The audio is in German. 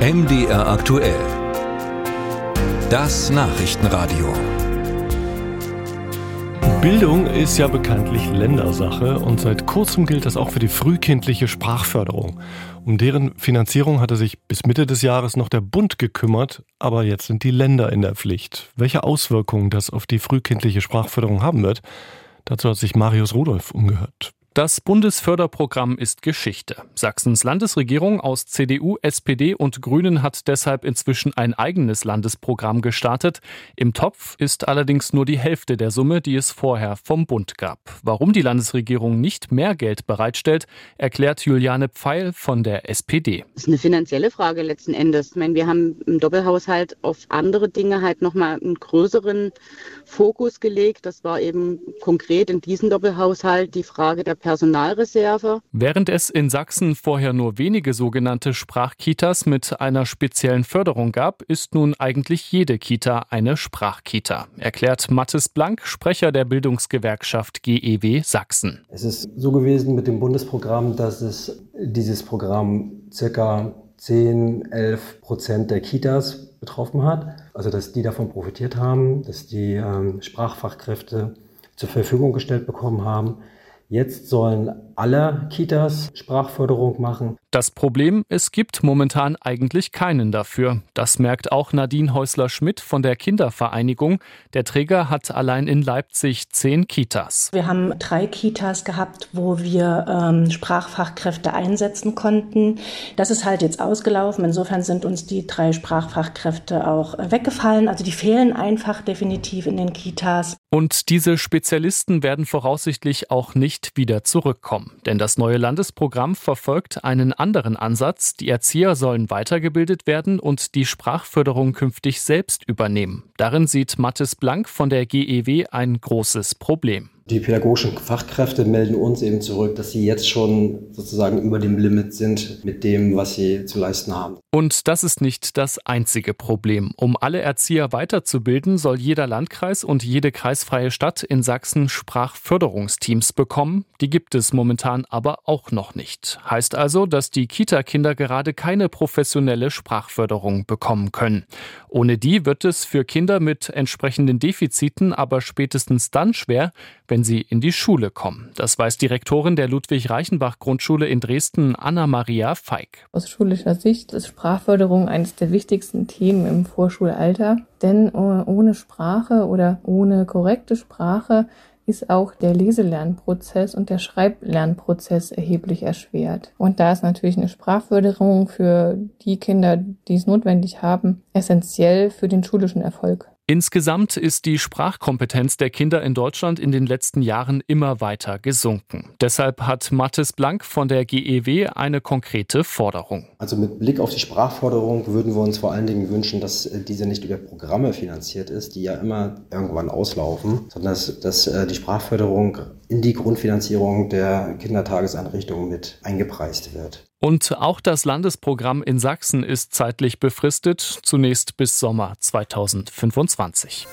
MDR aktuell. Das Nachrichtenradio. Bildung ist ja bekanntlich Ländersache und seit kurzem gilt das auch für die frühkindliche Sprachförderung. Um deren Finanzierung hatte sich bis Mitte des Jahres noch der Bund gekümmert, aber jetzt sind die Länder in der Pflicht. Welche Auswirkungen das auf die frühkindliche Sprachförderung haben wird, dazu hat sich Marius Rudolph umgehört. Das Bundesförderprogramm ist Geschichte. Sachsens Landesregierung aus CDU, SPD und Grünen hat deshalb inzwischen ein eigenes Landesprogramm gestartet. Im Topf ist allerdings nur die Hälfte der Summe, die es vorher vom Bund gab. Warum die Landesregierung nicht mehr Geld bereitstellt, erklärt Juliane Pfeil von der SPD. Das ist eine finanzielle Frage letzten Endes. Ich meine, wir haben im Doppelhaushalt auf andere Dinge halt nochmal einen größeren Fokus gelegt. Das war eben konkret in diesem Doppelhaushalt die Frage der Personalreserve. Während es in Sachsen vorher nur wenige sogenannte Sprachkitas mit einer speziellen Förderung gab, ist nun eigentlich jede Kita eine Sprachkita, erklärt Mathis Blank, Sprecher der Bildungsgewerkschaft GEW Sachsen. Es ist so gewesen mit dem Bundesprogramm, dass es dieses Programm circa 10, 11 Prozent der Kitas betroffen hat. Also dass die davon profitiert haben, dass die ähm, Sprachfachkräfte zur Verfügung gestellt bekommen haben. Jetzt sollen alle Kitas Sprachförderung machen. Das Problem, es gibt momentan eigentlich keinen dafür. Das merkt auch Nadine Häusler-Schmidt von der Kindervereinigung. Der Träger hat allein in Leipzig zehn Kitas. Wir haben drei Kitas gehabt, wo wir ähm, Sprachfachkräfte einsetzen konnten. Das ist halt jetzt ausgelaufen. Insofern sind uns die drei Sprachfachkräfte auch äh, weggefallen. Also die fehlen einfach definitiv in den Kitas. Und diese Spezialisten werden voraussichtlich auch nicht wieder zurückkommen. Denn das neue Landesprogramm verfolgt einen anderen Ansatz. Die Erzieher sollen weitergebildet werden und die Sprachförderung künftig selbst übernehmen. Darin sieht Mathis Blank von der GEW ein großes Problem. Die pädagogischen Fachkräfte melden uns eben zurück, dass sie jetzt schon sozusagen über dem Limit sind mit dem, was sie zu leisten haben. Und das ist nicht das einzige Problem. Um alle Erzieher weiterzubilden, soll jeder Landkreis und jede kreisfreie Stadt in Sachsen Sprachförderungsteams bekommen. Die gibt es momentan aber auch noch nicht. Heißt also, dass die Kita-Kinder gerade keine professionelle Sprachförderung bekommen können. Ohne die wird es für Kinder mit entsprechenden Defiziten aber spätestens dann schwer, wenn sie in die Schule kommen. Das weiß Direktorin der Ludwig-Reichenbach-Grundschule in Dresden, Anna-Maria Feig. Aus schulischer Sicht ist Sprachförderung eines der wichtigsten Themen im Vorschulalter, denn ohne Sprache oder ohne korrekte Sprache ist auch der Leselernprozess und der Schreiblernprozess erheblich erschwert. Und da ist natürlich eine Sprachförderung für die Kinder, die es notwendig haben, essentiell für den schulischen Erfolg. Insgesamt ist die Sprachkompetenz der Kinder in Deutschland in den letzten Jahren immer weiter gesunken. Deshalb hat Mathis Blank von der GEW eine konkrete Forderung. Also mit Blick auf die Sprachforderung würden wir uns vor allen Dingen wünschen, dass äh, diese nicht über Programme finanziert ist, die ja immer irgendwann auslaufen, sondern dass, dass äh, die Sprachförderung in die Grundfinanzierung der Kindertageseinrichtungen mit eingepreist wird. Und auch das Landesprogramm in Sachsen ist zeitlich befristet, zunächst bis Sommer 2025.